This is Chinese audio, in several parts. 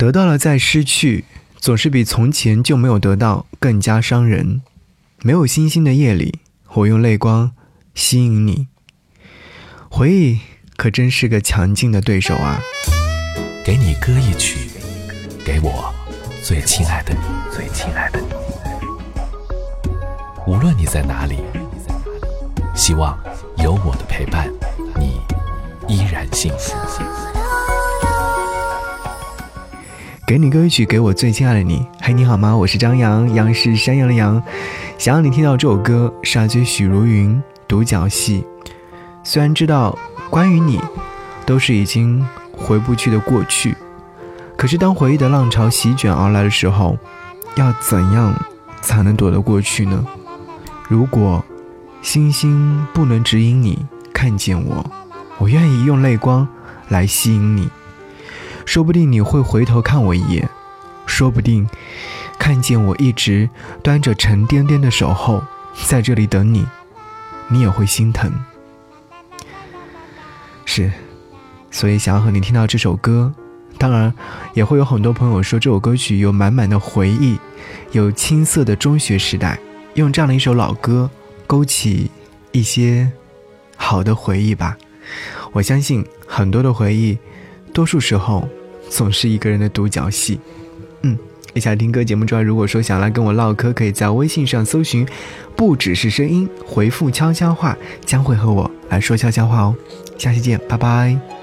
得到了再失去，总是比从前就没有得到更加伤人。没有星星的夜里，我用泪光吸引你。回忆可真是个强劲的对手啊！给你歌一曲，给我最亲爱的你，最亲爱的你。无论你在哪里，希望有我的陪伴，你依然幸福。给你歌曲，给我最亲爱的你。嘿，你好吗？我是张扬，杨是山羊的羊。想让你听到这首歌，杀绝许茹芸独角戏。虽然知道关于你，都是已经回不去的过去，可是当回忆的浪潮席卷而来的时候，要怎样才能躲得过去呢？如果星星不能指引你看见我，我愿意用泪光来吸引你。说不定你会回头看我一眼，说不定看见我一直端着沉甸甸的守候在这里等你，你也会心疼。是，所以想要和你听到这首歌，当然也会有很多朋友说这首歌曲有满满的回忆，有青涩的中学时代，用这样的一首老歌勾起一些好的回忆吧。我相信很多的回忆，多数时候。总是一个人的独角戏，嗯，一下听歌节目之外，如果说想来跟我唠嗑，可以在微信上搜寻“不只是声音”，回复悄悄话，将会和我来说悄悄话哦。下期见，拜拜。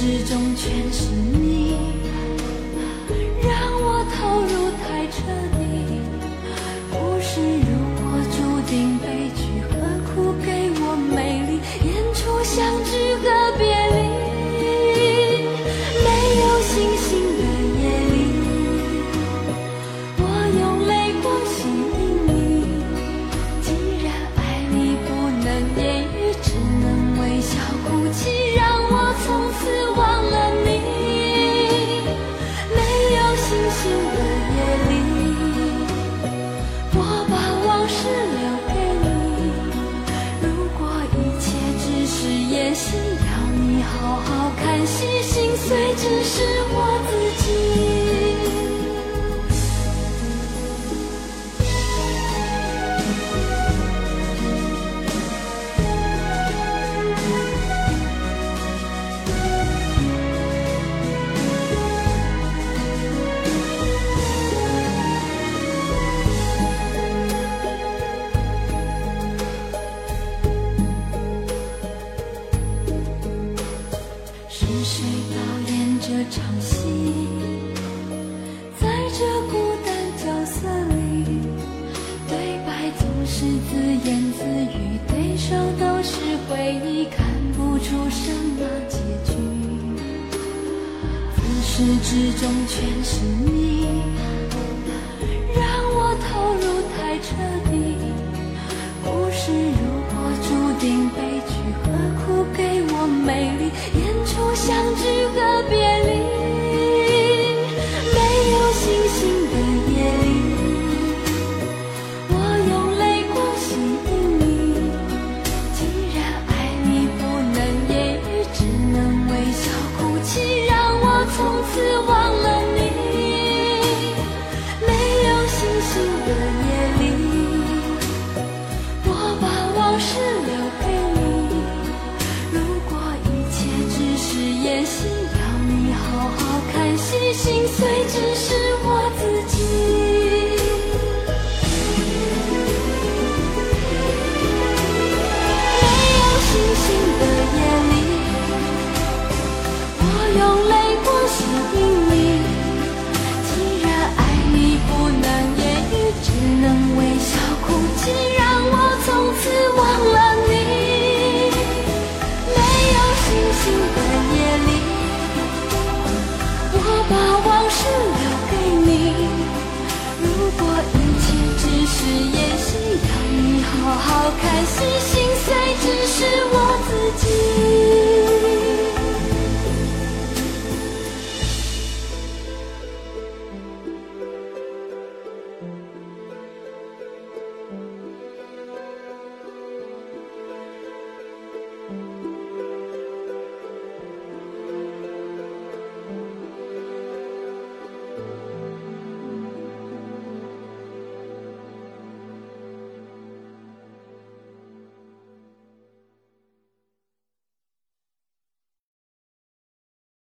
始终全是你，最真实是自言自语对手都是回忆看不出什么结局。自始至终全是你。心碎只是我自己。没有星星的夜里，我用泪光。吸引你，既然爱你不能言语，只能为把往事留给你，如果一切只是演戏，要你好好看戏，心碎之。